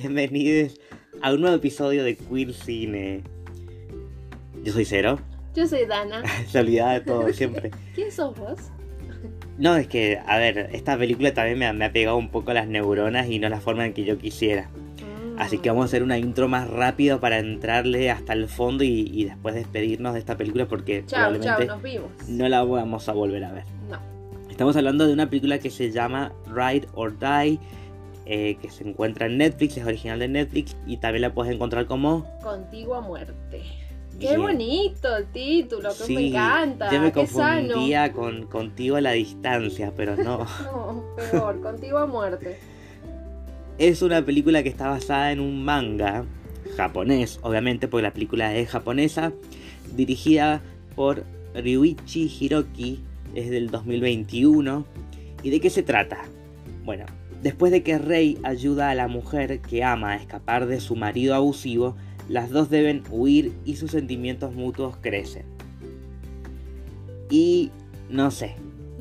Bienvenidos a un nuevo episodio de Queer Cine. Yo soy Cero, Yo soy Dana. se olvidaba de todo siempre. ¿Quién sos vos? No, es que, a ver, esta película también me ha, me ha pegado un poco las neuronas y no la forma en que yo quisiera. Así que vamos a hacer una intro más rápida para entrarle hasta el fondo y, y después despedirnos de esta película porque Chao, chao, probablemente nos vimos. no la vamos a volver a ver. No. Estamos hablando de una película que se llama Ride or Die, eh, que se encuentra en Netflix, es original de Netflix y también la puedes encontrar como... Contigo a muerte. Qué Bien. bonito el título, que me encanta. yo me qué sano. confundía con Contigo a la distancia, pero no. No, peor, contigo a muerte. es una película que está basada en un manga japonés, obviamente, porque la película es japonesa, dirigida por Ryuichi Hiroki, es del 2021. ¿Y de qué se trata? Bueno, después de que Rei ayuda a la mujer que ama a escapar de su marido abusivo, las dos deben huir y sus sentimientos mutuos crecen. Y no sé,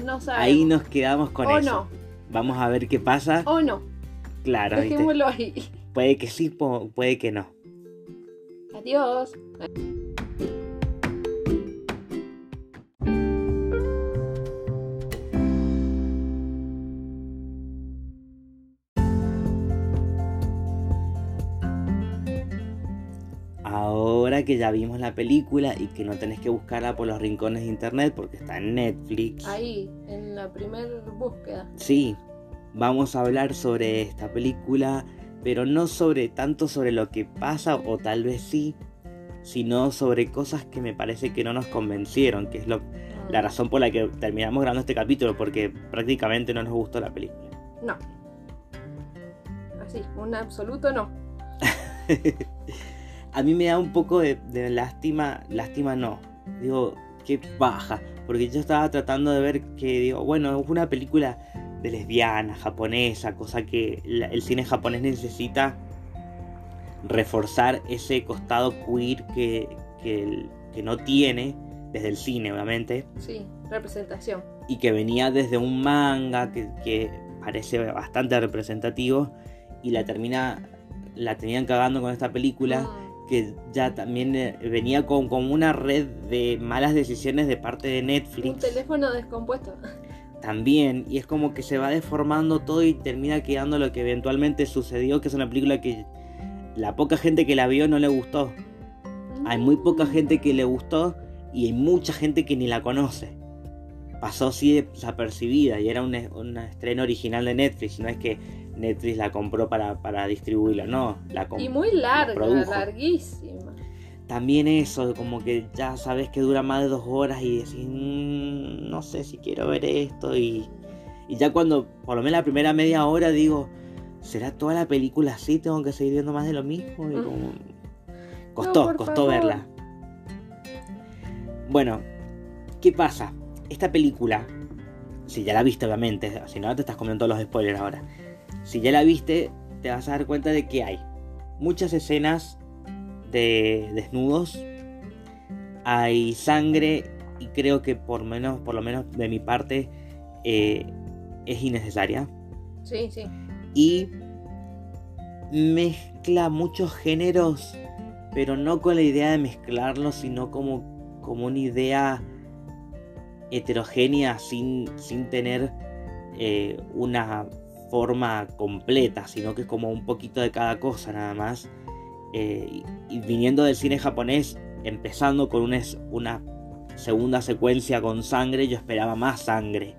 No sabemos. ahí nos quedamos con o eso. no, Vamos a ver qué pasa. o no. Claro, ¿viste? Dejémoslo ahí. Puede que sí, puede que no. Adiós. Que ya vimos la película y que no tenés que buscarla por los rincones de internet porque está en Netflix. Ahí, en la primera búsqueda. Sí, vamos a hablar sobre esta película, pero no sobre tanto sobre lo que pasa o tal vez sí, sino sobre cosas que me parece que no nos convencieron, que es lo, la razón por la que terminamos grabando este capítulo, porque prácticamente no nos gustó la película. No. Así, un absoluto no. a mí me da un poco de, de lástima, lástima no, digo, qué baja, porque yo estaba tratando de ver que, digo, bueno, es una película de lesbiana, japonesa, cosa que la- el cine japonés necesita reforzar ese costado queer que, que, no tiene desde el cine, obviamente, Sí, representación. y que venía desde un manga que, que parece bastante representativo, y la termina, la tenían cagando con esta película Mm. Que ya también eh, venía con, con una red de malas decisiones de parte de Un Netflix teléfono descompuesto. también y es como que se va deformando todo y termina quedando lo que eventualmente sucedió que es una película que la poca gente que la vio no le gustó. Hay muy poca gente que le gustó y hay mucha gente que ni la conoce. Pasó así desapercibida y era un, un estreno original de Netflix no es que Netflix la compró para, para distribuirla no la Y muy larga, larguísima. También eso, como que ya sabes que dura más de dos horas y decís, "Mm, no sé si quiero ver esto. Y, y ya cuando, por lo menos la primera media hora, digo, ¿será toda la película así? ¿Tengo que seguir viendo más de lo mismo? Y Mm. como- Costó, costó favor. verla. Bueno, ¿qué pasa? Esta película, si ya la viste obviamente, si no te estás comiendo todos los spoilers ahora. Si ya la viste, te vas a dar cuenta de que hay muchas escenas de desnudos, hay sangre y creo que por menos, por lo menos de mi parte, eh, es innecesaria Sí, sí. y mezcla muchos géneros, pero no con la idea de mezclarlos, sino como, como una idea heterogénea sin, sin tener eh, una forma completa, sino que es como un poquito de cada cosa nada más. Eh, y, viniendo del cine japonés, empezando con una, una segunda secuencia con sangre, yo esperaba más sangre.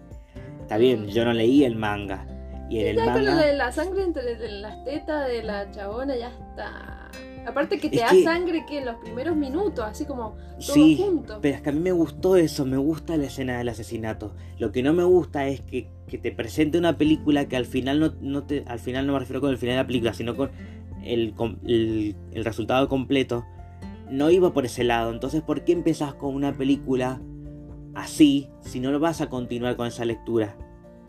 Está bien, yo no leí el manga. Y en el ya con lo manga... de la sangre entre las tetas de la chabona ya está. Aparte que te Es da que- sangre que en los primeros minutos, así como todo Sí, junto. Pero es que a mí me gustó eso, me gusta la escena del asesinato. Lo que no me gusta es que, que te presente una película que al final no, no te, al final no me refiero con el final de la película, sino con el, com- el, el resultado completo. No iba por ese lado. Entonces, ¿por qué empezás con una película así si no lo vas a continuar con esa lectura?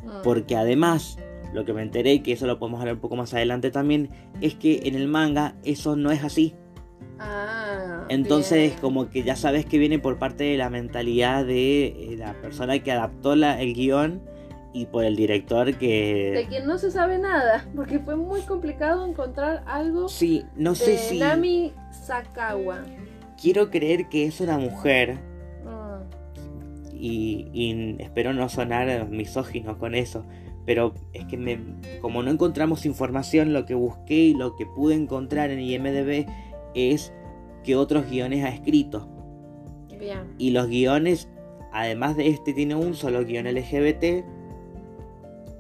Mm. Porque además, lo que me enteré, y que eso lo podemos hablar un poco más adelante también, es que en el manga eso no es así. Ah, Entonces, bien. como que ya sabes que viene por parte de la mentalidad de eh, la persona que adaptó la- el guion y por el director De que... quien no se sabe nada, porque fue muy complicado encontrar algo Sí, no de sé si... Nami Sakawa. Quiero creer que es una mujer Mm, y, y espero no sonar misógino con eso, pero es que me, como no encontramos información, lo que busqué y lo que pude encontrar en IMDB es que otros guiones ha escrito. bien. Y los guiones, además de este, tiene un solo guion LGBT,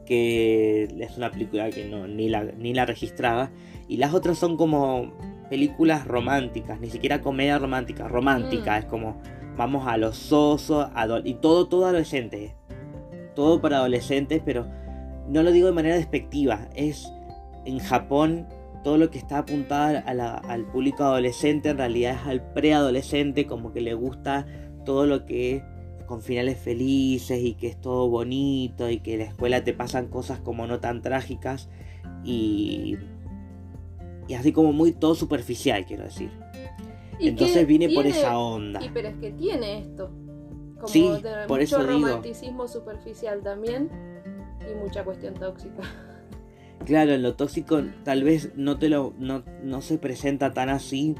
que es una película que no, ni, la, ni la registraba. Y las otras son como películas románticas, ni siquiera comedia romántica, romántica, Mm. es como vamos a los sosos, y todo, todo adolescente. Todo para adolescentes, pero no lo digo de manera despectiva, es en Japón todo lo que está apuntado a la- al público adolescente en realidad es al preadolescente, como que le gusta todo lo que con finales felices y que es todo bonito y que en la escuela te pasan cosas como no tan trágicas y, y así como muy todo superficial, quiero decir. ¿Y Entonces qué viene por esa onda. Y pero es que tiene esto. Como Sí, de por mucho eso digo. romanticismo superficial también y mucha cuestión tóxica. Claro, lo tóxico tal vez no te lo no, no se presenta tan así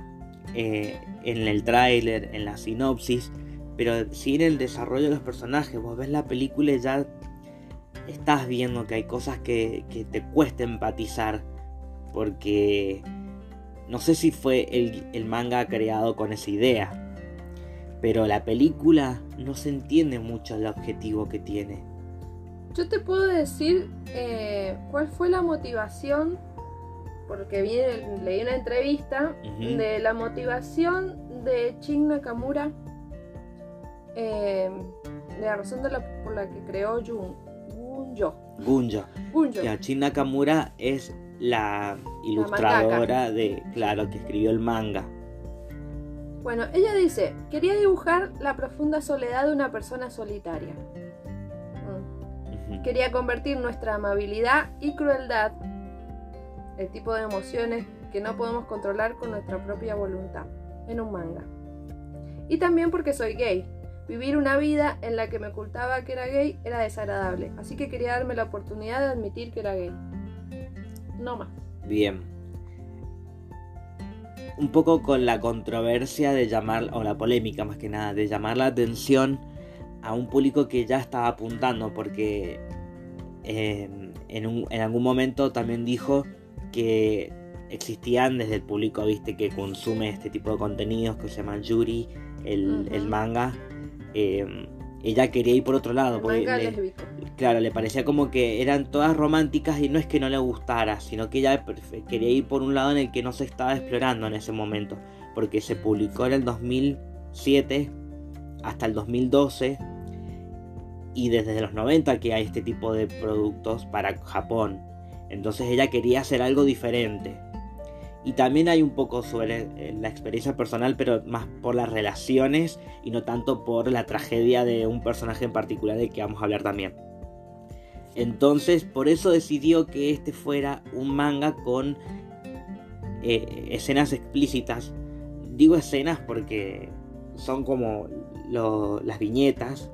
eh, en el tráiler, en la sinopsis, pero sí en el desarrollo de los personajes. Vos ves la película y ya estás viendo que hay cosas que, que te cuesta empatizar, porque no sé si fue el, el manga creado con esa idea, pero la película no se entiende mucho el objetivo que tiene. Yo te puedo decir eh, cuál fue la motivación, porque vi, leí una entrevista de la motivación de Shin Nakamura, eh, de la razón de la- por la que creó Jun, Gunjo. Gunjo. Gunjo. Ya, Shin Nakamura es la ilustradora de, claro, que escribió el manga. Bueno, ella dice, quería dibujar la profunda soledad de una persona solitaria. Quería convertir nuestra amabilidad y crueldad, el tipo de emociones que no podemos controlar con nuestra propia voluntad, en un manga. Y también porque soy gay. Vivir una vida en la que me ocultaba que era gay era desagradable, así que quería darme la oportunidad de admitir que era gay. No más. Bien. Un poco con la controversia de llamar, o la polémica más que nada, de llamar la atención a un público que ya estaba apuntando, porque eh, en, un- en algún momento también dijo que existían desde el público, viste, que consume este tipo de contenidos que se llaman Yuri, el, el manga. eh, ella quería ir por otro lado. Porque le-. Claro, le parecía como que eran todas románticas y no es que no le gustara, sino que ella quería ir por un lado en el que no se estaba explorando en ese momento, porque se publicó en el 2007 hasta el 2012 y desde los 90 que hay este tipo de productos para Japón. Entonces ella quería hacer algo diferente. Y también hay un poco sobre eh, la experiencia personal, pero más por las relaciones y no tanto por la tragedia de un personaje en particular del que vamos a hablar también. Entonces, por eso decidió que este fuera un manga con eh, escenas explícitas. Digo escenas porque son como las viñetas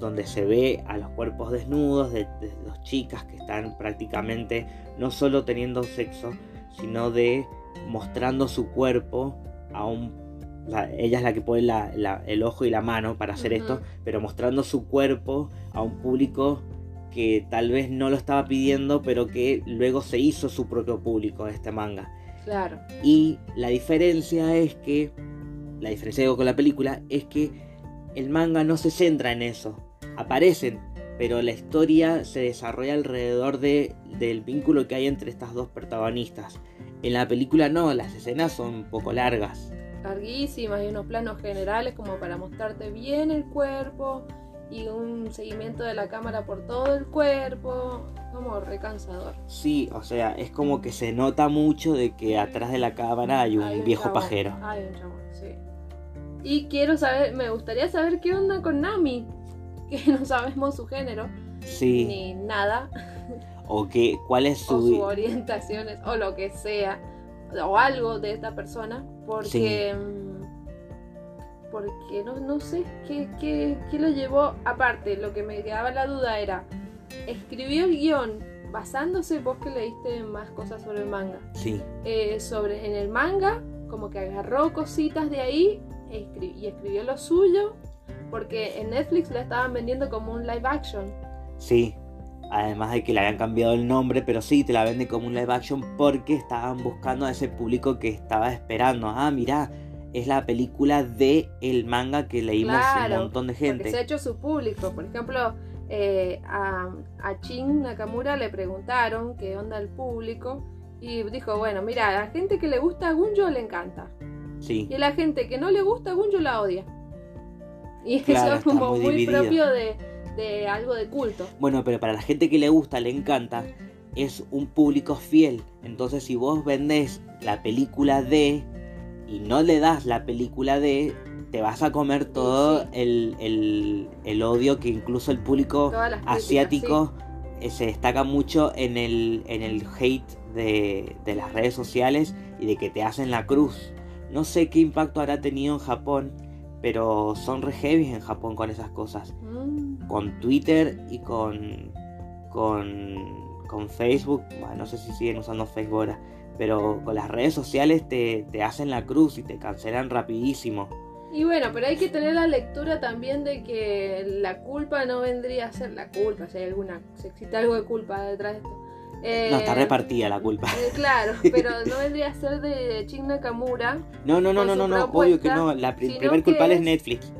donde se ve a los cuerpos desnudos de, de dos chicas que están prácticamente no solo teniendo sexo, sino de mostrando su cuerpo a un... la- ella es la que pone la- la- el ojo y la mano para hacer esto, pero mostrando su cuerpo a un público que tal vez no lo estaba pidiendo, pero que luego se hizo su propio público este manga. Claro. Y la diferencia es que, la diferencia digo, con la película, es que el manga no se centra en eso. Aparecen, pero la historia se desarrolla alrededor de, del vínculo que hay entre estas dos protagonistas. En la película no, las escenas son un poco largas. larguísimas y unos planos generales como para mostrarte bien el cuerpo y un seguimiento de la cámara por todo el cuerpo, como recansador. Sí, o sea, es como que se nota mucho de que atrás de la cámara hay un Hay viejo chabón, pajero. Hay un chabón, sí. Y quiero saber, me gustaría saber qué onda con Nami, que no sabemos su género Sí, ni nada, o que cuál es o su... sus orientaciones, o lo que sea, o algo de esta persona, porque. mm, Porque no, no sé qué, qué, qué lo llevó. Aparte, lo que me quedaba la duda era escribió el guion basándose, vos que leíste más cosas sobre el manga, Sí, eh, sobre en el manga, como que agarró cositas de ahí e escri- y escribió lo suyo, porque en Netflix la estaban vendiendo como un live action. sí. Además de que le habían cambiado el nombre, pero sí, te la venden como un live action porque estaban buscando a ese público que estaba esperando. Ah, mirá, es la película de el manga que leímos Claro, un montón de Porque se ha gente. hecho su público. Por ejemplo, eh, a, a Chin Nakamura le preguntaron qué onda el público. Y dijo, bueno, mira, a la gente que le gusta a Gunjo le encanta. Sí, Y a la gente que no le gusta a Gunjo la odia. Y Claro, eso es como muy propio de, de algo de culto. Bueno, pero para la gente que le gusta, le encanta, es un público fiel. Entonces, si vos vendés la película de y no le das la película de, te vas a comer todo sí. el, el- el odio que incluso el público críticas, asiático eh, se destaca mucho en el, en el hate de, de las redes sociales y de que te hacen la cruz. No sé qué impacto habrá tenido en Japón, pero son re heavy en Japón con esas cosas Mm, con Twitter y con, con, con Facebook. Bueno, no sé si siguen usando Facebook ahora. Pero con las redes sociales te, te hacen la cruz y te cancelan rapidísimo. Y bueno, pero hay que tener la lectura también de que la culpa no vendría a ser la culpa, si hay alguna, si existe algo de culpa detrás de esto. Eh, No, está repartida la culpa. eh, claro, pero no vendría a ser de Chin Nakamura, No, no, no, no, no, no, obvio que no. La primer culpable es Netflix.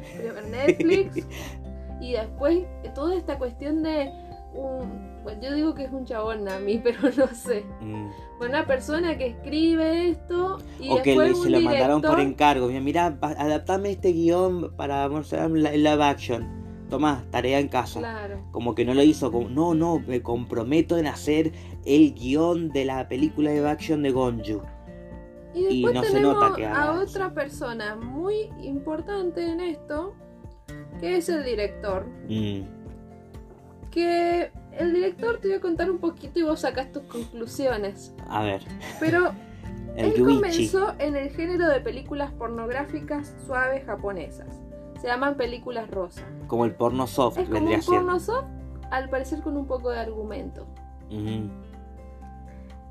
Netflix, y después eh, toda esta cuestión de un, bueno, yo digo que es un chabón a mí, pero no sé. Mm. Una persona que escribe esto y O que un se lo mandaron por encargo. Mira, mira, adaptame este guion para mostrar la- live action. Tomá, tarea en casa. Claro. Como que no lo hizo, como, no, no, me comprometo en hacer el guion de la película de action de Gonju. Y no se nota que a eso. otra persona muy importante en esto, que es el director. Mm, Que el director te voy a contar un poquito y vos sacas tus conclusiones. a ver, Pero el él Yuichi. comenzó en el género de películas pornográficas suaves japonesas. Se llaman películas rosa. Como el porno soft Es como vendría un a ser. porno soft, al parecer con un poco de argumento.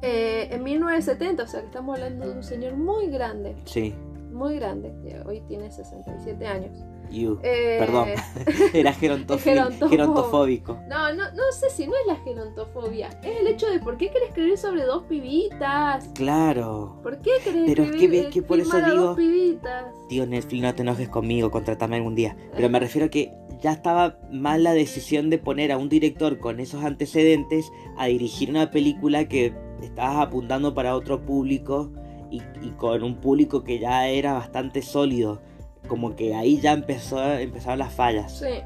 Eh, en 1970, o sea que estamos hablando de un señor muy grande, Sí, muy grande, que hoy tiene 67 años. You. Eh, Perdón. Era Gerontófobo. gerontofóbico. No, no, no sé si no es la gerontofobia, es el hecho de por qué querés escribir sobre dos pibitas. Claro. ¿Por qué querés Pero es que escribir ves que por eso digo- dos pibitas? Tío Netflix, no te enojes conmigo, contratame algún día. Pero me refiero a que ya estaba mal la decisión de poner a un director con esos antecedentes a dirigir una película que estabas apuntando para otro público y, y con un público que ya era bastante sólido. Como que ahí ya empezó, empezaron las fallas. Sí.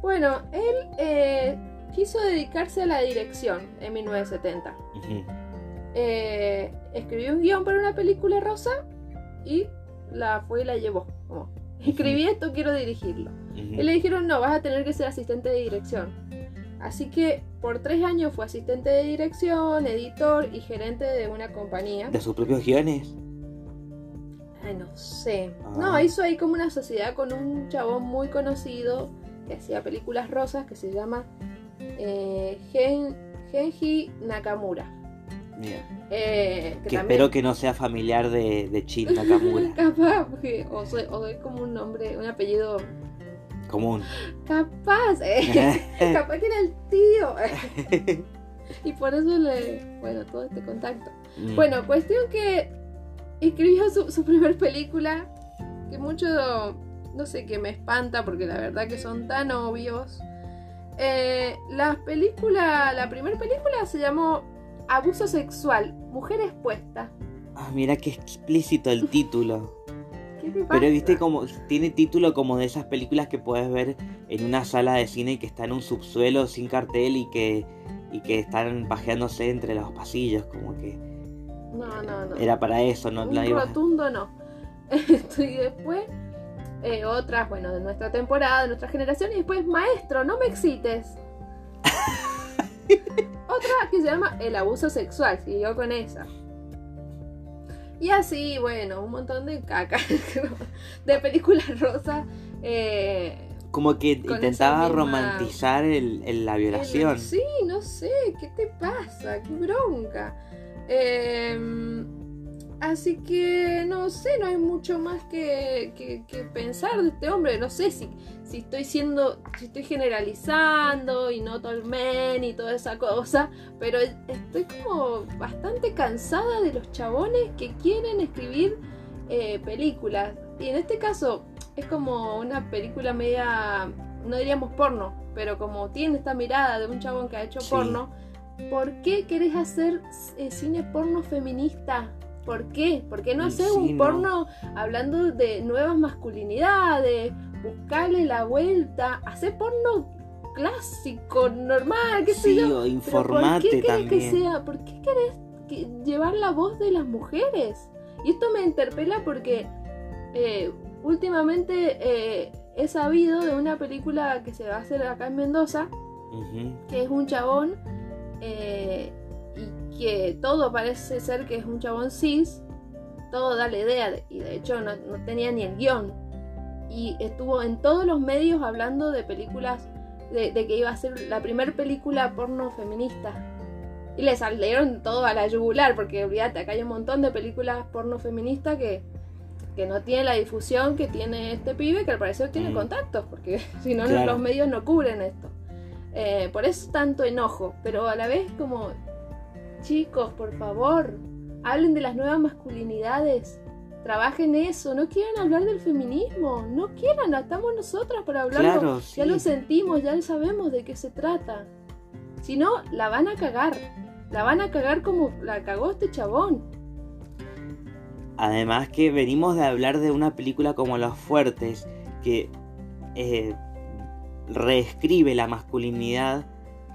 Bueno, él eh, quiso dedicarse a la dirección en 1970. Ujú. Eh, escribió un guion para una película rosa y la fue y la llevó. Como, escribí esto, quiero dirigirlo. Y le dijeron, no, vas a tener que ser asistente de dirección. Así que por tres años fue asistente de dirección, editor y gerente de una compañía. De sus propios guiones. Ay, no sé. Ah. No, hizo ahí como una sociedad con un chabón muy conocido que hacía películas rosas que se llama eh, Gen- Genji Nakamura. Mira, Eh, que que también- espero que no sea familiar de, de Shin Nakamura. Capaz, porque- o, soy- o es como un nombre, un apellido. Común. Capaz, eh, capaz que era el tío. y por eso le. Bueno, todo este contacto. Mm. Bueno, cuestión que escribió su, su primer película, que mucho, no sé, que me espanta porque la verdad que son tan obvios. Eh, la película, la primera película se llamó Abuso Sexual, Mujer Expuesta. Ah, mira qué explícito el título. ¿Qué te pasa? Pero viste como tiene título como de esas películas que puedes ver en una sala de cine que está en un subsuelo sin cartel y que y que están pajeándose entre los pasillos, como que No, no, no. era para eso, no Un la ibas- rotundo no. Y después, eh, otras, bueno, de nuestra temporada, de nuestra generación, y después, maestro, no me excites. Otra que se llama El abuso sexual, siguió con esa. Y así, bueno, un montón de caca de películas rosas. eh, como que intentaba romantizar el, el- la violación. Sí, no sé, ¿qué te pasa? ¡Qué bronca! Eh, así que no sé, no hay mucho más que, que- que pensar de este hombre. No sé si, si estoy siendo, si estoy generalizando y no todo el men y toda esa cosa, pero estoy como bastante cansada de los chabones que quieren escribir eh, películas. Y en este caso es como una película media, no diríamos porno, pero como tiene esta mirada de un chabón que ha hecho Sí. porno, ¿por qué querés hacer eh, cine porno feminista? ¿Por qué? ¿Por qué no hacer sí, un no. porno hablando de nuevas masculinidades? Buscarle la vuelta, hacer porno clásico, normal, qué sé Sí, yo. Pero ¿por qué querés que también. sea? ¿Por qué querés que- llevar la voz de las mujeres? Y esto me interpela porque eh, últimamente eh, he sabido de una película que se va a hacer acá en Mendoza, que es un chabón eh, y que todo parece ser que es un chabón cis, todo da la idea, de- y de hecho no, no tenía ni el guion. Y estuvo en todos los medios hablando de películas, de, de que iba a ser la primera película porno feminista. Y le salieron todo a la yugular, porque olvídate, acá hay un montón de películas porno feministas que, que no tienen la difusión que tiene este pibe, que al parecer tiene Mm. contactos, porque si no Claro. los medios no cubren esto. Eh, por eso tanto enojo, pero a la vez como, chicos, por favor, hablen de las nuevas masculinidades, trabajen eso, no quieran hablar del feminismo, no quieran, estamos nosotras para hablarlo, Claro, ya lo sentimos, ya sabemos de qué se trata. Si no, la van a cagar, la van a cagar como la cagó este chabón. Además que venimos de hablar de una película como Los Fuertes, que eh, reescribe la masculinidad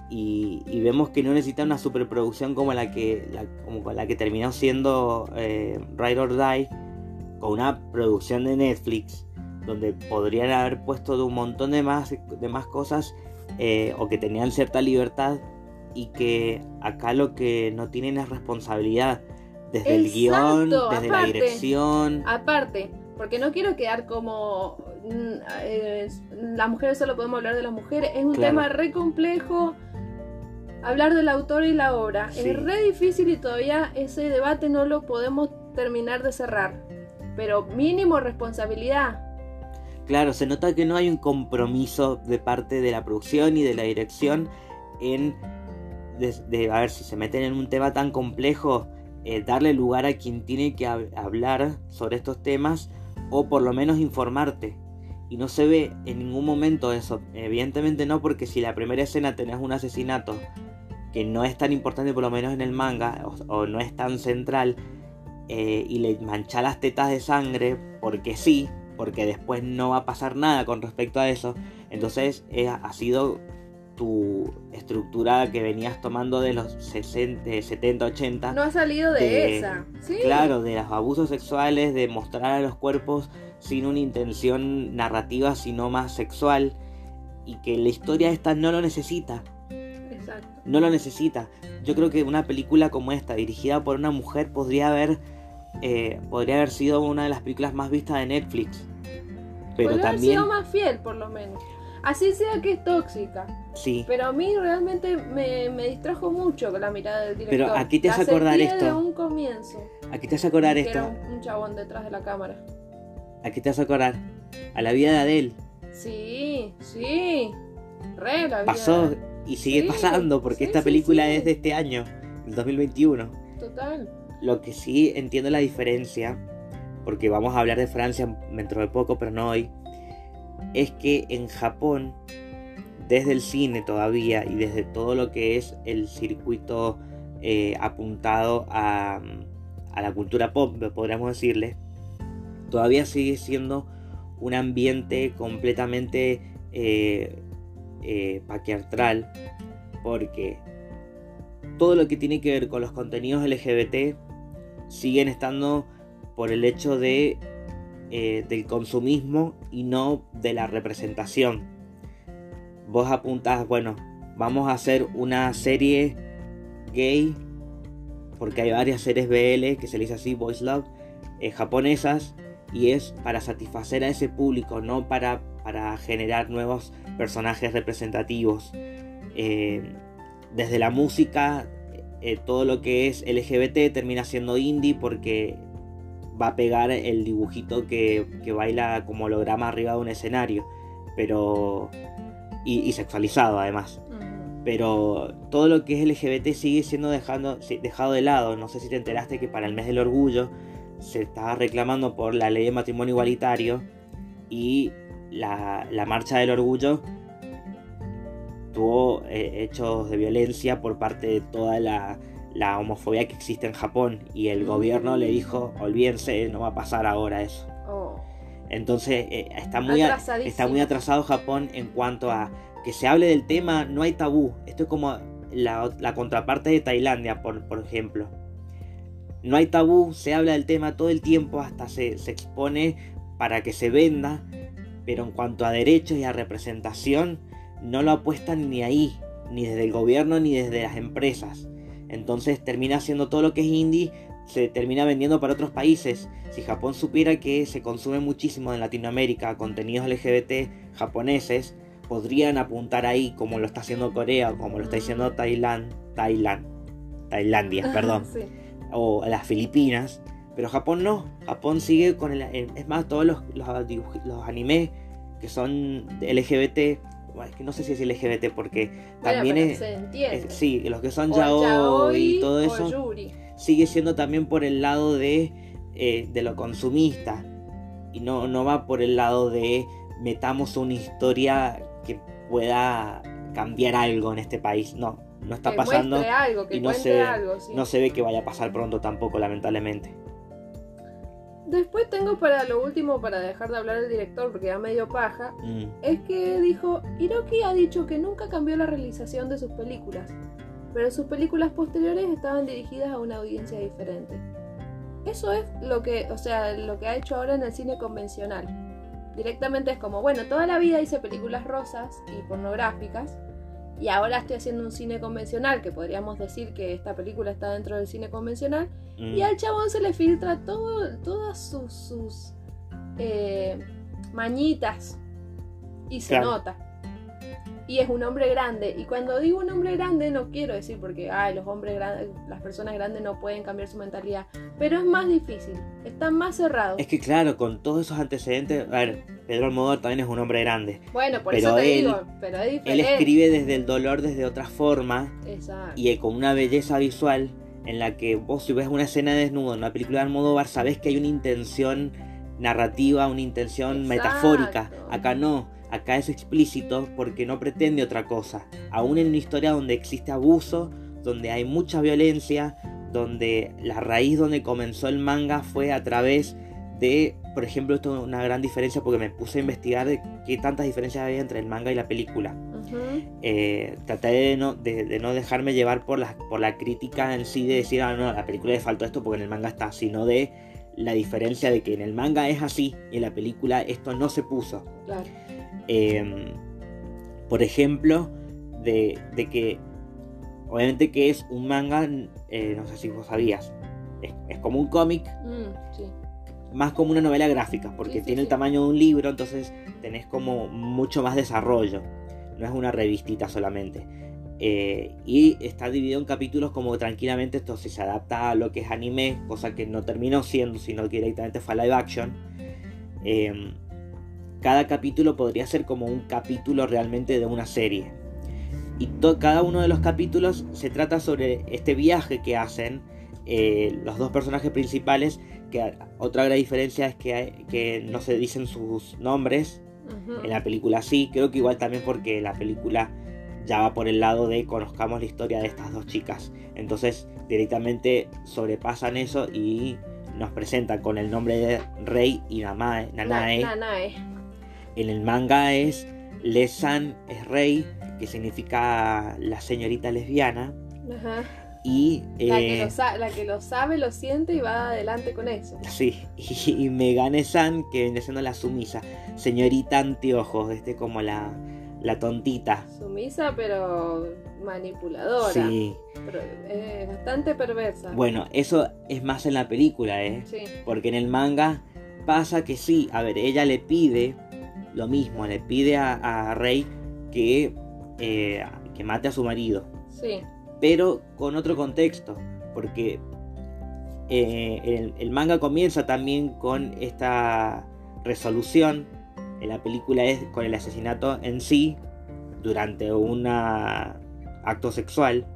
y, y vemos que no necesita una superproducción como la que, la, como la que terminó siendo eh, Ride or Die, con una producción de Netflix, donde podrían haber puesto de un montón de más, de más cosas eh, o que tenían cierta libertad y que acá lo que no tienen es responsabilidad desde el guion, desde la dirección. Aparte, porque no quiero quedar como eh, las mujeres solo podemos hablar de las mujeres, es un Claro. tema re complejo. Hablar del autor y la obra Sí. es re difícil y todavía ese debate no lo podemos terminar de cerrar. Pero mínimo responsabilidad. Claro, se nota que no hay un compromiso de parte de la producción y de la dirección en, de, de- a ver, si se meten en un tema tan complejo, eh, darle lugar a quien tiene que hab- hablar sobre estos temas o por lo menos informarte. Y no se ve en ningún momento eso. Evidentemente no, porque si la primera escena tenés un asesinato que no es tan importante por lo menos en el manga o, o no es tan central eh, y le mancha las tetas de sangre porque sí, porque después no va a pasar nada con respecto a eso, entonces eh, ha sido tu estructura que venías tomando de los 60, 70, 80. No ha salido de, De- esa. Sí. Claro, de los abusos sexuales, de mostrar a los cuerpos sin una intención narrativa, sino más sexual, y que la historia esta no lo necesita, Exacto. no lo necesita. Yo creo que una película como esta, dirigida por una mujer, podría haber, eh, podría haber sido una de las películas más vistas de Netflix. Pero Podría haber también, sido más fiel, por lo menos. Así sea que es tóxica. sí, Pero a mí realmente me, me distrajo mucho con la mirada del director. Pero, ¿a qué te hace acordar esto? de un comienzo. aquí te hace acordar esto, Era un, un chabón detrás de la cámara. Aquí te hace acordar a la vida de Adele. Sí, sí. Re la vida. Pasó y sigue Sí, pasando porque sí, esta sí, película es de este año, del 2021. Total. Lo que sí entiendo la diferencia, porque vamos a hablar de Francia dentro de poco, pero no hoy, es que en Japón, desde el cine todavía y desde todo lo que es el circuito eh, apuntado a, a la cultura pop, podríamos decirle, todavía sigue siendo un ambiente completamente eh, eh, porque todo lo que tiene que ver con los contenidos LGBT siguen estando por el hecho de eh, del consumismo y no de la representación. Vos apuntás, bueno, vamos a hacer una serie gay, porque hay varias series BL que se les dice así, Boys Love, eh, japonesas, y es para satisfacer a ese público, no para para generar nuevos personajes representativos. Eh, desde la música, eh, todo lo que es LGBT termina siendo indie porque va a pegar el dibujito que, baila como holograma arriba de un escenario. Pero. Y, sexualizado además. Pero todo lo que es LGBT sigue siendo dejando, dejado de lado. No sé si te enteraste que para el mes del orgullo se estaba reclamando por la ley de matrimonio igualitario y la, marcha del orgullo tuvo eh, hechos de violencia por parte de toda la, homofobia que existe en Japón y el gobierno le dijo, olvídense, no va a pasar ahora eso. Oh. Entonces eh, está, muy está muy atrasado Japón en cuanto a que se hable del tema, no hay tabú. Esto es como la, contraparte de Tailandia, por, por, ejemplo. No hay tabú, se habla del tema todo el tiempo, hasta se, se expone para que se venda, pero en cuanto a derechos y a representación, no lo apuestan ni ahí, ni desde el gobierno ni desde las empresas. Entonces termina siendo todo lo que es indie, se termina vendiendo para otros países. Si Japón supiera que se consume muchísimo en Latinoamérica contenidos LGBT japoneses, podrían apuntar ahí como lo está haciendo Corea, como lo está haciendo mm. Tailand, Tailand, Tailandia, perdón, o las Filipinas, pero Japón no, Japón sigue con el... Es más, todos los, los, los animes que son LGBT, es que no sé si es LGBT porque también es, Sí, los que son yaoi, y todo eso sigue siendo también por el lado de, eh, de lo consumista. Y no, no va por el lado de metamos una historia que pueda cambiar algo en este país. No, no está pasando y no se, no se ve que vaya a pasar pronto tampoco, lamentablemente. Después tengo para lo último, para dejar de hablar del director, porque ya medio paja, mm. es que dijo, Hiroki ha dicho que nunca cambió la realización de sus películas, pero sus películas posteriores estaban dirigidas a una audiencia diferente. Eso es lo que, o sea, lo que ha hecho ahora en el cine convencional. Directamente es como, bueno, toda la vida hice películas rosas y pornográficas, y ahora estoy haciendo un cine convencional, que podríamos decir que esta película está dentro del cine convencional, y mm. al chabón se le filtra todo, todas sus, sus eh, mañitas y se nota. Y es un hombre grande. Y cuando digo un hombre grande, no quiero decir porque ay, los hombres grandes, las personas grandes no pueden cambiar su mentalidad. Pero es más difícil, están más cerrados. Es que claro, con todos esos antecedentes, a ver, Pedro Almodóvar también es un hombre grande. Bueno, por eso te digo, pero es diferente. Él escribe desde el dolor, desde otra forma. Exacto. Y con una belleza visual en la que vos si ves una escena de desnudo en una película de Almodóvar, sabés que hay una intención narrativa, una intención metafórica. Acá no, acá es explícito porque no pretende otra cosa. Aún en una historia donde existe abuso, donde hay mucha violencia, donde la raíz donde comenzó el manga fue a través de, por ejemplo, esto es una gran diferencia porque me puse a investigar de qué tantas diferencias había entre el manga y la película. Eh, traté de no, de, no, dejarme llevar por la, por la crítica en sí de decir, ah, no, a la película le faltó esto porque en el manga está, sino de la diferencia de que en el manga es así y en la película esto no se puso. Em, por ejemplo, de, que obviamente que es un manga, eh, no sé si vos sabías, es, como un cómic, mm, más como una novela gráfica, porque tiene el tamaño de un libro, entonces tenés como mucho más desarrollo no es una revistita solamente. Eh, y está dividido en capítulos como tranquilamente esto si se adapta a lo que es anime, cosa que no terminó siendo, sino que directamente fue live action. Em, cada capítulo podría ser como un capítulo realmente de una serie. Y cada uno de los capítulos se trata sobre este viaje que hacen eh, los dos personajes principales, que otra gran diferencia es que, que no se dicen sus nombres, en la película sí, creo que igual también porque la película ya va por el lado de conozcamos la historia de estas dos chicas. Entonces directamente sobrepasan eso y nos presentan con el nombre de Rei y Namae, Nanae. En el manga es Lesan es Rei, que significa la señorita lesbiana. Ajá. Y, la, que eh, lo la, que lo sabe, lo siente y va adelante con eso. Sí, y, Megane San, que viene siendo la sumisa, señorita anteojos, este como la, la tontita. Sumisa, pero manipuladora. Sí. bastante perversa. Bueno, eso es más en la película, ¿eh? Sí. Porque en el manga pasa que sí, a ver, ella le pide lo mismo, le pide a, a Rey que, eh, que mate a su marido. Sí. Pero con otro contexto, porque eh, el, el manga comienza también con esta resolución. En la película es con el asesinato en sí, durante un acto sexual.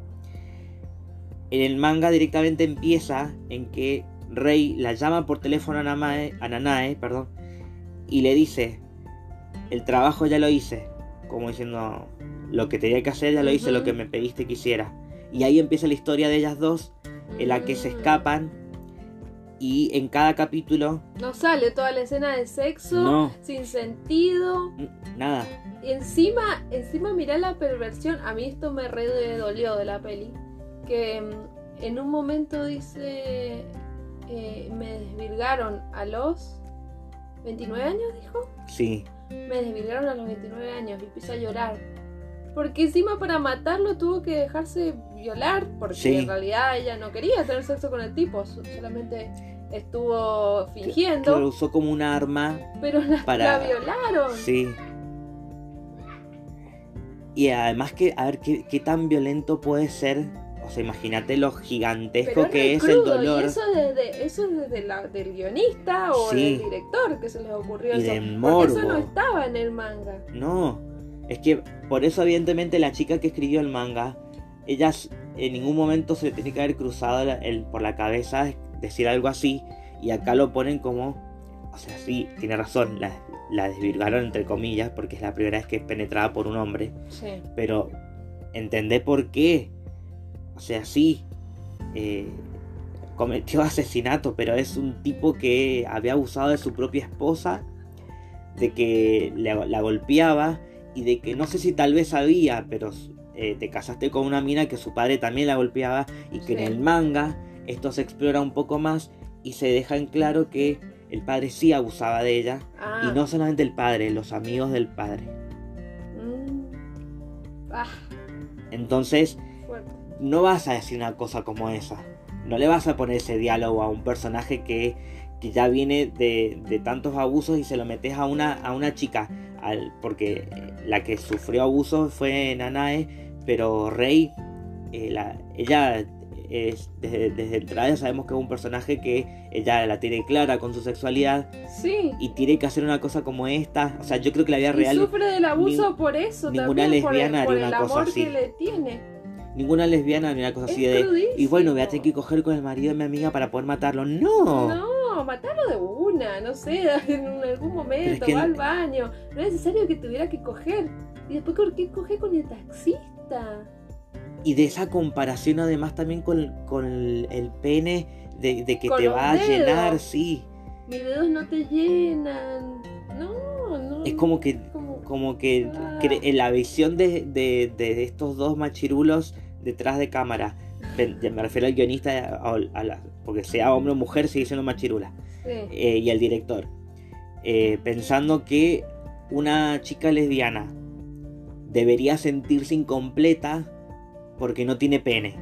En el manga directamente empieza en que Rey la llama por teléfono a, Namae, a Nanae perdón, y le dice, el trabajo ya lo hice, como diciendo, lo que tenía que hacer ya lo hice, lo que me pediste que hiciera. Y ahí empieza la historia de ellas dos, en la que se escapan y en cada capítulo, No sale toda la escena de sexo, no, sin sentido. nada, Y encima, encima mirá la perversión. A mí esto me re dolió de la peli. Que mm, en un momento dice, eh, me desvirgaron a los 29 años, dijo. sí, Me desvirgaron a los 29 años y empieza a llorar. Porque encima para matarlo tuvo que dejarse violar, porque Sí. en realidad ella no quería tener sexo con el tipo, so- solamente estuvo fingiendo, que lo usó como un arma pero la, para- la violaron. Sí. Y además que, a ver, ¿qué, qué tan violento puede ser? O sea, imagínate lo gigantesco Pero que es el dolor. Y eso desde, eso es desde la, del guionista o Sí. del director que se les ocurrió Y eso. Porque eso no estaba en el manga. No, es que por eso evidentemente la chica que escribió el manga, ella en ningún momento se le tiene que haber cruzado el- por la cabeza decir algo así. Y acá lo ponen como, o sea, sí, tiene razón, la, la desvirgaron entre comillas, porque es la primera vez que es penetrada por un hombre. Sí. pero entendé por qué. O sea, sí, eh, cometió asesinato, pero es un tipo que había abusado de su propia esposa, de que la golpeaba y de que no sé si tal vez sabía, pero eh, te casaste con una mina que su padre también la golpeaba y que en el manga esto se explora un poco más y se deja en claro que el padre sí abusaba de ella Ah. y no solamente el padre, los amigos del padre. Mm. Ah, Entonces, fuerte. no vas a decir una cosa como esa. No le vas a poner ese diálogo a un personaje que, que ya viene de, de tantos abusos y se lo metes a una, a una chica. Al, porque la que sufrió abusos fue Nanae, pero Rey, eh, la- ella es, desde, desde ya sabemos que es un personaje que ella la tiene clara con su sexualidad Sí. y tiene que hacer una cosa como esta. O sea, yo creo que la vida Y real sufre del abuso por eso ninguna también, por el, lesbiana por haría el una cosa amor así. que le tiene. ninguna lesbiana ni una cosa Es así de... Y bueno, voy a crudísimo. tener que coger con el marido de mi amiga para poder matarlo. No. No, matarlo de una, no sé, en algún momento, que- va al baño. No es necesario que tuviera que coger. Y después, ¿por qué coge con el taxista? Y de esa comparación además también con, con el, el pene de, de que Con te va a llenar, sí. Mis dedos no te llenan. No, no. Es como que, como- como que Ah. en la visión de, de- de estos dos machirulos detrás de cámara. Me refiero al guionista, a, a la- porque sea hombre o mujer, sigue siendo machirula. Sí. eh, y al director. eh, pensando que una chica lesbiana debería sentirse incompleta porque no tiene pene.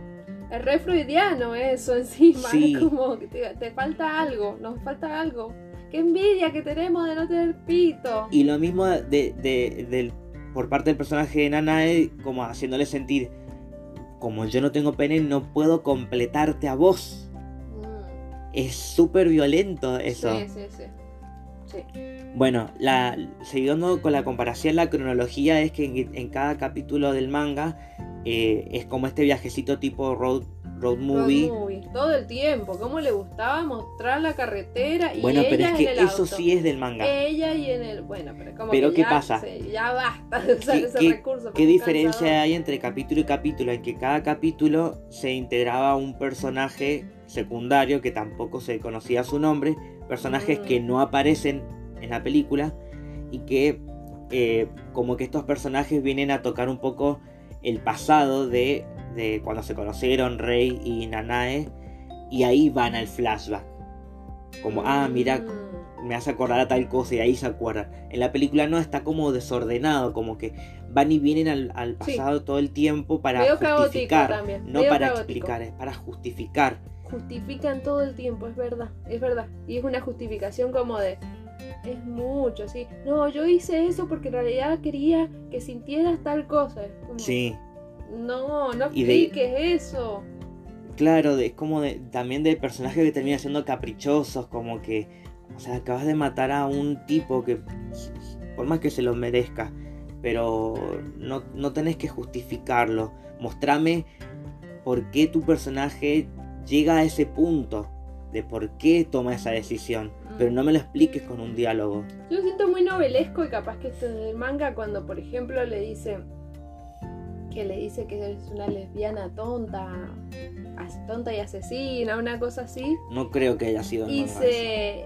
Es re freudiano eso encima. Sí. Es como que te, te falta algo, nos falta algo. Qué envidia que tenemos de no tener pito. Y lo mismo de, por parte del personaje de Nanae, como haciéndole sentir, como yo no tengo pene, no puedo completarte a vos. Es súper violento eso. Sí, sí, sí. Sí. Bueno, la, siguiendo con la comparación, la cronología es que en, en cada capítulo del manga eh, es como este viajecito tipo road, road movie. Road movie, Todo el tiempo. Cómo le gustaba mostrar la carretera y bueno, pero es que eso auto. sí es del manga. Ella y en el. Bueno, pero como Pero que ¿qué ya, pasa? se- ya basta de usar ¿Qué- ese qué- recurso. ¿Qué diferencia cansador. hay entre capítulo y capítulo? En que cada capítulo se integraba un personaje secundario que tampoco se conocía su nombre, personajes Mm. que no aparecen en la película y que eh, como que estos personajes vienen a tocar un poco el pasado de, de cuando se conocieron Rey y Nanae y ahí van al flashback. Como, ah, mira, Mm. me hace acordar a tal cosa y ahí se acuerdan. En la película no está como desordenado, como que van y vienen al, al Sí. pasado todo el tiempo para Medio justificar, no medio para caótico. explicar, es para justificar. Justifican todo el tiempo, es verdad, es verdad. Y es una justificación como de. es mucho, sí. No, yo hice eso porque en realidad quería que sintieras tal cosa. Es como, Sí, No, no de- expliques eso. claro, es como de, también de personajes que terminan siendo caprichosos, como que, o sea, acabas de matar a un tipo que, por más que se lo merezca, pero no, no tenés que justificarlo. Mostrame por qué tu personaje llega a ese punto, de por qué toma esa decisión, pero no me lo expliques con un diálogo. Yo siento muy novelesco y capaz que esto en el manga cuando, por ejemplo, le dice que le dice que es una lesbiana tonta, tonta y asesina, una cosa así, No creo que haya sido y se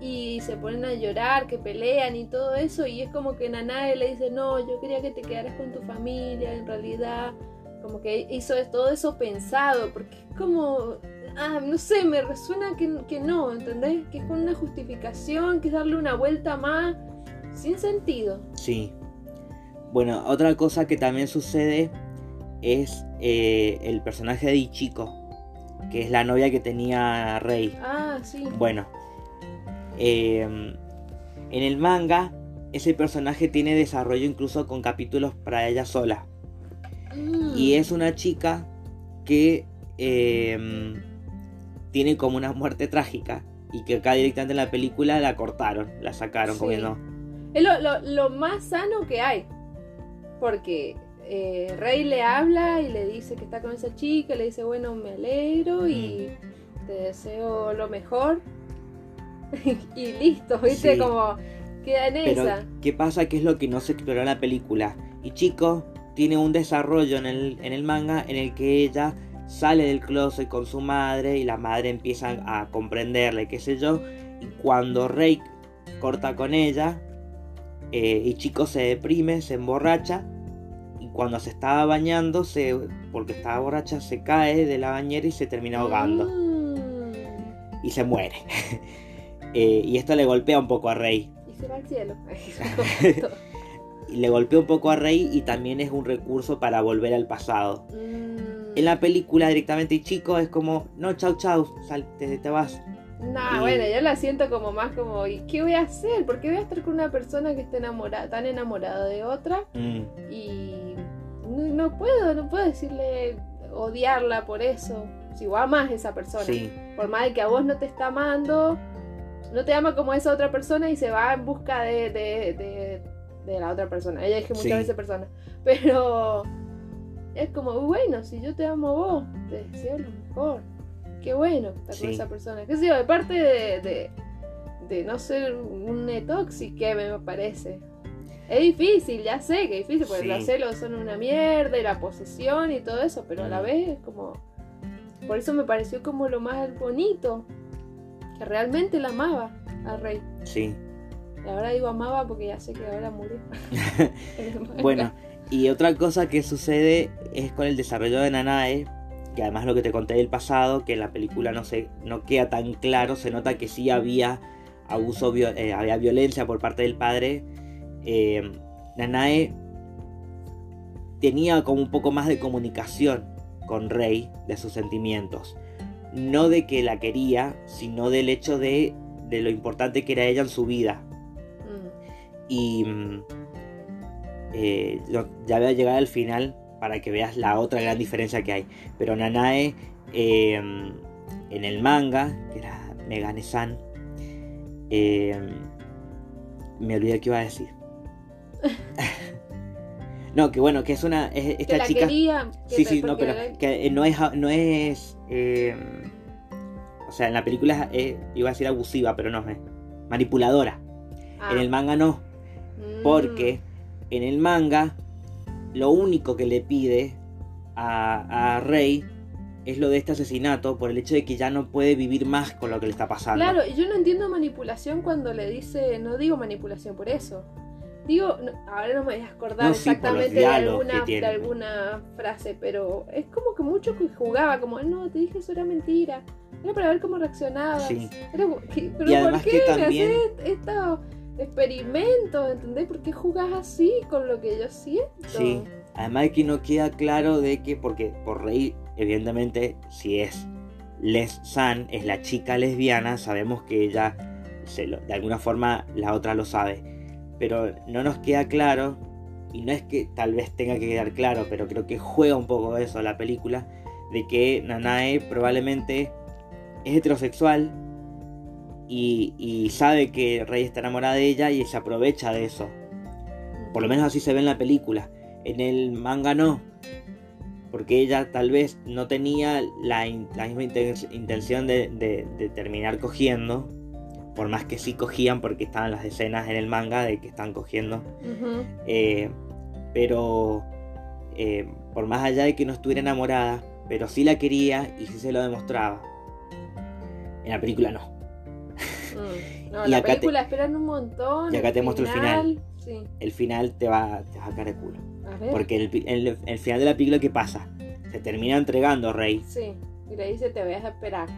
y se ponen a llorar, que pelean y todo eso, y es como que Nanae le dice, no, yo quería que te quedaras con tu familia, en realidad, como que hizo todo eso pensado, porque es como, ah, no sé, me resuena que, que no, ¿entendés? Que es con una justificación, que es darle una vuelta más, sin sentido. Sí. Bueno, otra cosa que también sucede es eh, el personaje de Ichiko, que es la novia que tenía Rey. Ah, sí. Bueno, eh, en el manga ese personaje tiene desarrollo incluso con capítulos para ella sola. Mm. Y es una chica que eh, tiene como una muerte trágica y que acá directamente en la película la cortaron, la sacaron Sí. como que no. Es lo, lo- lo más sano que hay. Porque eh, Rey le habla y le dice que está con esa chica, le dice, bueno, me alegro y te deseo lo mejor. y listo, ¿viste? Sí. Como queda en Pero, esa. ¿qué pasa? ¿Qué es lo que no se exploró en la película? Y Chico tiene un desarrollo en el, en el manga en el que ella sale del closet con su madre y la madre empieza a comprenderle, qué sé yo. Y cuando Rey corta con ella, eh, y Chico se deprime, se emborracha. Y cuando se estaba bañando, se, porque estaba borracha, se cae de la bañera y se termina ahogando. Mm. Y se muere. Eh, y esto le golpea un poco a Rey. Y se va al cielo. le golpea un poco a Rey y también es un recurso para volver al pasado. Mm. En la película directamente Chico es como, no, chau, chau, sal, te, te vas. Nah, Y- bueno, yo la siento como más como, ¿y qué voy a hacer? ¿Por qué voy a estar con una persona que esté enamorada, tan enamorada de otra? Mm, Y no, no puedo, no puedo decirle odiarla por eso. Si vos amas a esa persona. sí, Por más de que a vos no te está amando, no te ama como esa otra persona y se va en busca de, de, de, de la otra persona. Ella dije muchas Sí. veces persona. Pero es como, bueno, si yo te amo a vos, te deseo lo mejor. Qué bueno estar con Sí. esa persona. ¿Qué sé yo? De parte de, de, de no ser un tóxico, me parece. Es difícil, ya sé que es difícil, porque Sí. los celos son una mierda y la posesión y todo eso, pero a la Mm. vez es como... Por eso me pareció como lo más bonito, que realmente la amaba al rey. sí. Y ahora digo amaba porque ya sé que ahora murió. Bueno, y otra cosa que sucede es con el desarrollo de Nanae, que además lo que te conté del pasado, que en la película no, se, no queda tan claro, se nota que sí había abuso, eh, había violencia por parte del padre. Eh, Nanae tenía como un poco más de comunicación con Rey de sus sentimientos. No de que la quería, sino del hecho de, de lo importante que era ella en su vida. Y mm, eh, ya voy a llegar al final para que veas la otra gran diferencia que hay. Pero Nanae eh, en el manga, que era Megane-san, eh, me olvidé qué iba a decir. no, que bueno, que es una. es- Que esta la chica. quería. que Sí, sí, no, pero que no es. no es o sea, en la película es, iba a decir abusiva, pero no es manipuladora. Ah, En el manga no. Mm. Porque en el manga lo único que le pide a, a Rey es lo de este asesinato por el hecho de que ya no puede vivir más con lo que le está pasando. Claro, y yo no entiendo manipulación cuando le dice, no digo manipulación por eso. Digo, no- ahora no me voy a acordar No, sí, por los exactamente de alguna, que de alguna frase, pero es como que mucho que jugaba, como, no, te dije eso era mentira. Era para ver cómo reaccionabas. Sí. Era como, ¿qué- pero Y además ¿por que qué me también- haces estos experimentos? ¿Entendés? ¿Por qué jugás así con lo que yo siento? Sí. Además de que no queda claro de que, porque por Rey, evidentemente, si es Les San, es la chica lesbiana, sabemos que ella se lo- de alguna forma la otra lo sabe. Pero no nos queda claro, y no es que tal vez tenga que quedar claro, pero creo que juega un poco eso la película, de que Nanae probablemente es heterosexual y, y sabe que Rey está enamorada de ella y se aprovecha de eso. Por lo menos así se ve en la película. En el manga no. Porque ella tal vez no tenía la, misma inten- intención de, de- de terminar cogiendo. Por más que sí cogían porque estaban las escenas en el manga de que están cogiendo. Eh, pero eh, por más allá de que no estuviera enamorada, pero sí la quería y sí se lo demostraba. En la película no. Mm. No, Y la acá te- película esperan un montón. y acá te muestro el final. Sí. El final te va, te va a caer de culo. A ver. Porque el, el- el final de la película, ¿qué pasa? Se termina entregando Rey. Sí. Y le dice, te voy a esperar.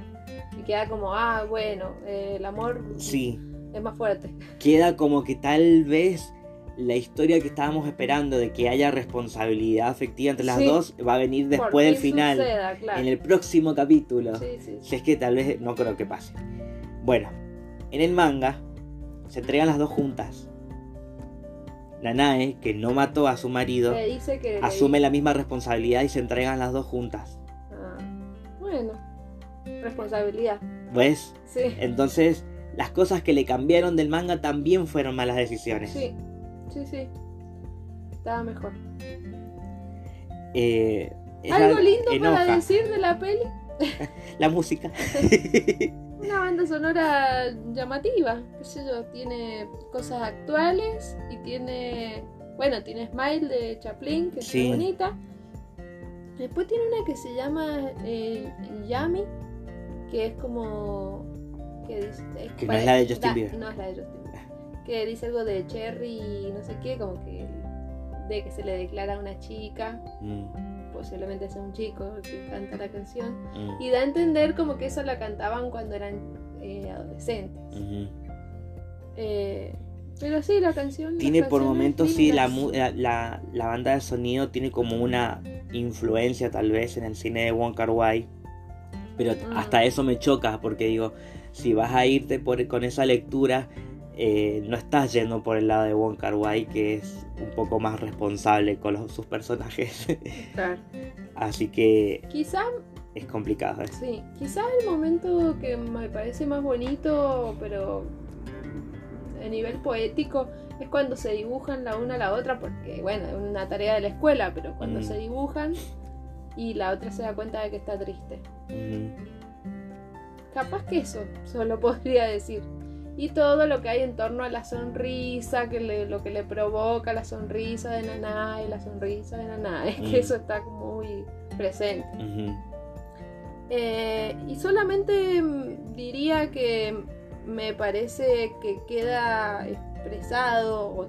Y queda como, ah, bueno, eh, el amor Sí, es más fuerte. queda como que tal vez la historia que estábamos esperando de que haya responsabilidad afectiva entre las Sí. dos va a venir después del fin final, suceda, claro. en el próximo capítulo. Sí, sí. Si es que tal vez no creo que pase. Bueno, en el manga se entregan las dos juntas. Nanae, que no mató a su marido, Le dice que. le asume la misma responsabilidad y se entregan las dos juntas. Ah, bueno, responsabilidad. ¿Ves? Sí, Entonces, las cosas que le cambiaron del manga también fueron malas decisiones. sí, sí, sí. Estaba mejor. Eh, Algo al- lindo enoja. para decir de la peli. La música. Una banda sonora llamativa, qué sé yo, tiene cosas actuales y tiene, bueno, tiene Smile de Chaplin, que es Sí. muy bonita. Después tiene una que se llama eh, Yami, que es como... Que, dice, es Que no es la de Justin da- Bieber. No es la de Justin Bieber. Que dice algo de Cherry y no sé qué, como que de que se le declara a una chica, Mm, posiblemente sea un chico que canta la canción. mm, Y da a entender como que eso la cantaban cuando eran eh, adolescentes. Eh, pero sí, la canción. Tiene por momentos, sí, la, la, banda de sonido tiene como una influencia tal vez en el cine de Wong Kar Wai. Pero hasta eso me choca porque digo, si vas a irte por, con esa lectura, eh, no estás yendo por el lado de Wong Kar Wai, que es un poco más responsable con los- sus personajes. Claro. Así que Quizá, es complicado. ¿eh? sí, quizá el momento que me parece más bonito, pero a nivel poético, es cuando se dibujan la una a la otra, porque bueno, es una tarea de la escuela, pero cuando Mm. se dibujan y la otra se da cuenta de que está triste. Ujú. Capaz que eso, solo podría decir. Y todo lo que hay en torno a la sonrisa, que le- lo que le provoca la sonrisa de Nanae, la sonrisa de Nanae, Mm. que eso está muy presente. Eh, y solamente mm, diría que me parece que queda expresado, o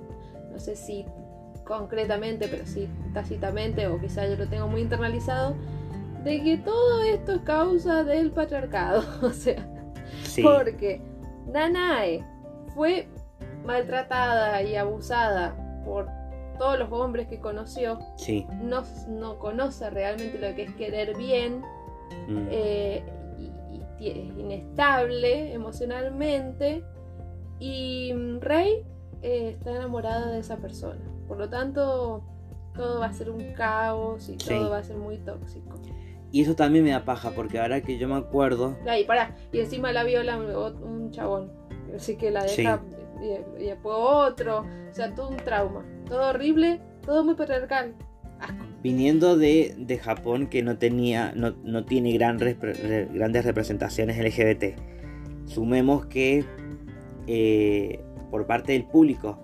no sé si concretamente, pero sí tácitamente, o quizá yo lo tengo muy internalizado, de que todo esto es causa del patriarcado. o sea, Sí. porque Nanae fue maltratada y abusada por todos los hombres que conoció. Sí. No, no conoce realmente lo que es querer bien. Mm. eh, y, es inestable emocionalmente. Y mm, Rey eh, está enamorada de esa persona. Por lo tanto, todo va a ser un caos y Sí. todo va a ser muy tóxico. Y eso también me da paja, porque ahora que yo me acuerdo, Ay, pará. Y encima la viola un, chabón. Así que la deja y, y después otro. O sea, todo un trauma. Todo horrible, todo muy patriarcal. Asco. viniendo de, de Japón que no tenía, no, no tiene gran re- grandes representaciones LGBT, sumemos que eh, por parte del público,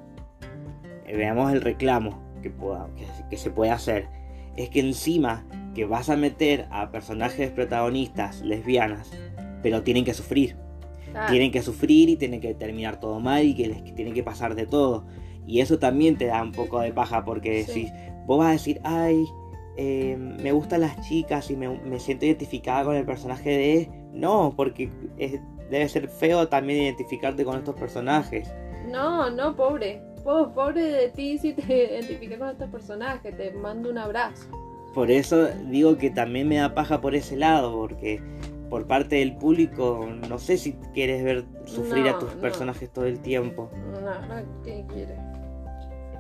eh, veamos el reclamo que, pueda, que, que se puede hacer, es que encima que vas a meter a personajes protagonistas lesbianas, pero tienen que sufrir. Ah, tienen que sufrir y tienen que terminar todo mal y que les que tienen que pasar de todo. Y eso también te da un poco de paja porque Sí. si vos vas a decir, ay, eh, me gustan las chicas y me, me siento identificada con el personaje de... No, porque es- debe ser feo también identificarte con estos personajes. No, no, pobre. Po- Pobre de ti si te identificas con estos personajes. Te mando un abrazo. Por eso digo que también me da paja por ese lado, porque por parte del público, no sé si quieres ver sufrir a tus no. personajes todo el tiempo. No, no, ¿qué quiere?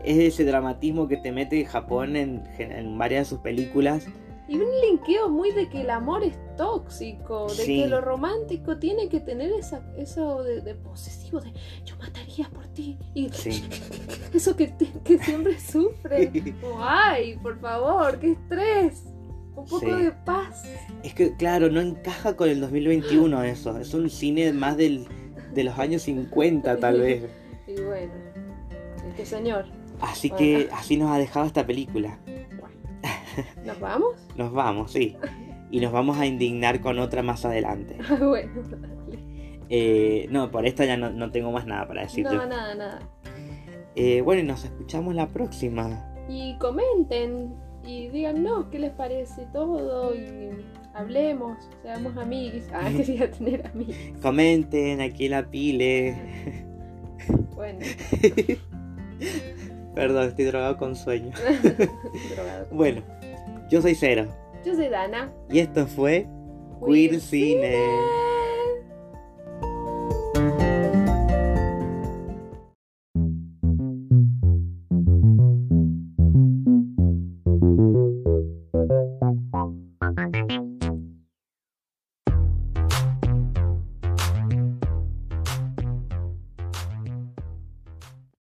Es ese dramatismo que te mete Japón en, en varias de sus películas. Y un linkeo muy de que el amor es tóxico, de Sí. que lo romántico tiene que tener esa, eso de, de posesivo, de yo mataría por ti. Y Sí. eso que, que siempre sufre. Ay, por favor, qué estrés. Un poco Sí. de paz. Es que, claro, no encaja con el 2021 eso. Es un cine más del, de los años 50, tal vez. Y bueno, este señor, Así Bueno. que así nos ha dejado esta película. ¿nos vamos? Nos vamos, sí. Y nos vamos a indignar con otra más adelante. Ah, bueno, dale. Eh, no, por esta ya no, no tengo más nada para decirte. No, nada, nada. Eh, bueno, y nos escuchamos la próxima. Y comenten y díganos qué les parece todo y hablemos, seamos amigos. Ah, quería tener amigos. Comenten aquí la pile. Bueno, Perdón, estoy drogado con sueño. drogado. Bueno, yo soy Cero. Yo soy Dana. Y esto fue Queer Cine.